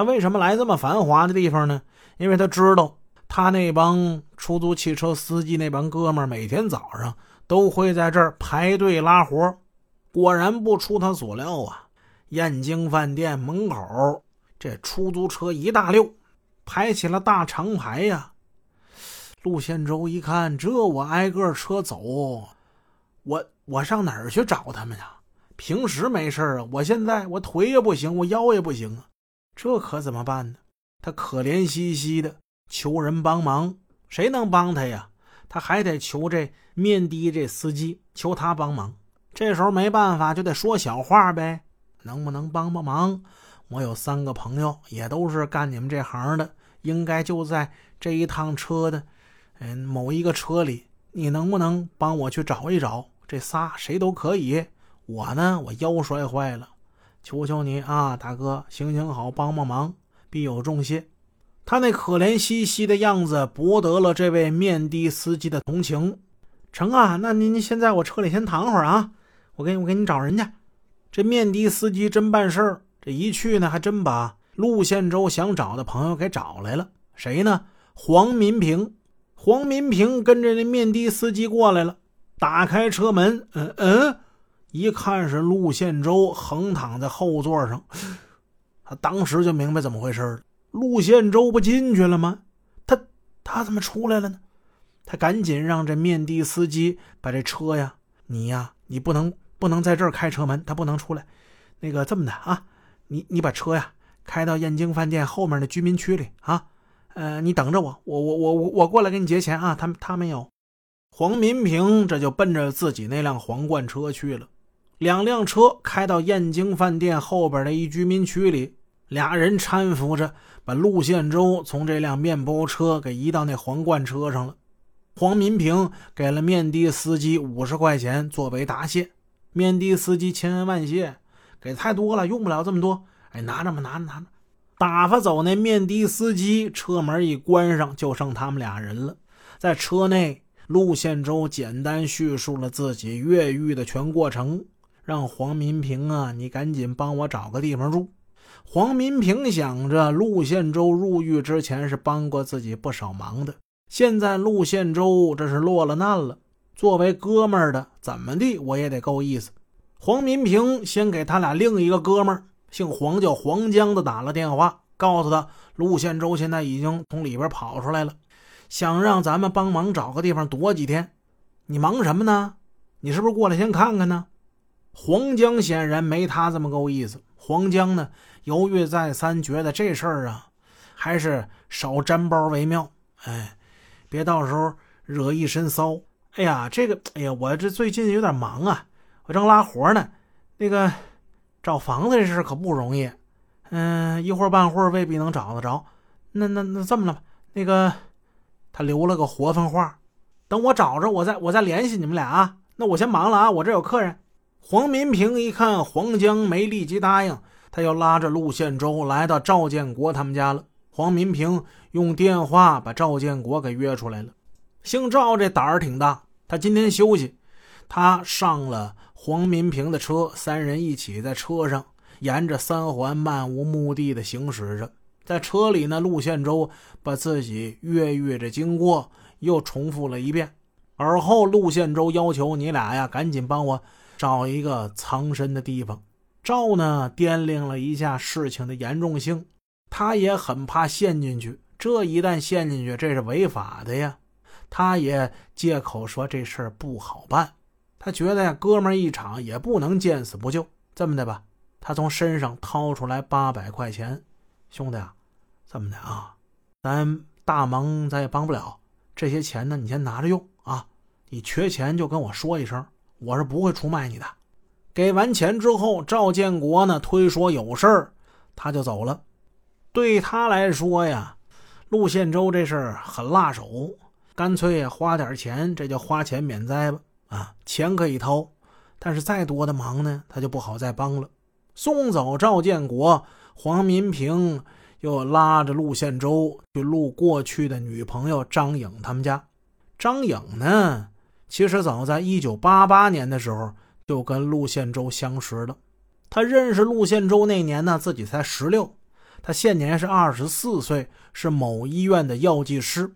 他为什么来这么繁华的地方呢？因为他知道他那帮出租汽车司机那帮哥们儿每天早上都会在这儿排队拉活。果然不出他所料啊，燕京饭店门口这出租车一大溜，排起了大长排呀。陆宪洲一看，这我挨个车走，我我上哪儿去找他们呀？平时没事啊，我现在我腿也不行，我腰也不行啊，这可怎么办呢？他可怜兮兮的求人帮忙，谁能帮他呀？他还得求这面的这司机，求他帮忙。这时候没办法，就得说小话呗。能不能帮帮忙？我有三个朋友，也都是干你们这行的，应该就在这一趟车的，嗯，某一个车里。你能不能帮我去找一找？这仨谁都可以。我呢，我腰摔坏了，求求你啊，大哥，行行好，帮帮忙，必有重谢。他那可怜兮兮的样子，博得了这位面的司机的同情。成啊，那您先在我车里先躺会儿啊。我给我给你找人去，这面的司机真办事儿。这一去呢，还真把陆宪洲想找的朋友给找来了。谁呢？黄民平。黄民平跟着那面的司机过来了，打开车门，嗯嗯，一看是陆宪洲横躺在后座上，他当时就明白怎么回事了。陆宪洲不进去了吗？他他怎么出来了呢？他赶紧让这面的司机把这车呀，你呀，你不能。不能在这儿开车门，他不能出来。那个这么的啊，你你把车呀开到燕京饭店后面的居民区里啊。呃，你等着我，我我我我我过来给你结钱啊。他他没有。黄民平这就奔着自己那辆皇冠车去了。两辆车开到燕京饭店后边的一居民区里，俩人搀扶着把陆宪洲从这辆面包车给移到那皇冠车上了。黄民平给了面的司机五十块钱作为答谢。面的司机千恩万谢，给太多了，用不了这么多。哎，拿着吧，拿着拿着。打发走那面的司机，车门一关上，就剩他们俩人了。在车内，陆宪洲简单叙述了自己越狱的全过程，让黄民平啊，你赶紧帮我找个地方住。黄民平想着，陆宪洲入狱之前是帮过自己不少忙的，现在陆宪洲这是落了难了。作为哥们儿的，怎么地我也得够意思。黄民平先给他俩另一个哥们儿，姓黄叫黄江的打了电话，告诉他陆宪洲现在已经从里边跑出来了，想让咱们帮忙找个地方躲几天。你忙什么呢？你是不是过来先看看呢？黄江显然没他这么够意思。黄江呢，犹豫再三，觉得这事儿啊，还是少沾包为妙。哎，别到时候惹一身骚。哎呀，这个，哎呀，我这最近有点忙啊，我正拉活呢。那个找房子这事可不容易，嗯，一会儿半会儿未必能找得着。那那那这么了吧，那个他留了个活分话，等我找着，我再我再联系你们俩啊。那我先忙了啊，我这有客人。黄民平一看黄江没立即答应，他又拉着陆宪洲来到赵建国他们家了。黄民平用电话把赵建国给约出来了。姓赵这胆儿挺大，他今天休息，他上了黄民平的车，三人一起在车上沿着三环漫无目的的行驶着。在车里呢，陆宪洲把自己越狱的经过又重复了一遍。而后，陆宪洲要求你俩呀，赶紧帮我找一个藏身的地方。赵呢，掂量了一下事情的严重性，他也很怕陷进去。这一旦陷进去，这是违法的呀。他也借口说这事儿不好办，他觉得呀，哥们一场也不能见死不救。这么的吧，他从身上掏出来八百块钱，兄弟啊，这么的啊，咱大忙咱也帮不了，这些钱呢，你先拿着用啊。你缺钱就跟我说一声，我是不会出卖你的。给完钱之后，赵建国呢推说有事儿，他就走了。对他来说呀，陆宪洲这事儿很辣手。干脆花点钱，这叫花钱免灾吧。啊，钱可以掏，但是再多的忙呢，他就不好再帮了。送走赵建国，黄民平又拉着陆宪洲去录过去的女朋友张颖他们家。张颖呢，其实早在一九八八年的时候就跟陆宪洲相识了。他认识陆宪洲那年呢，自己才十六，他现年是二十四岁，是某医院的药剂师。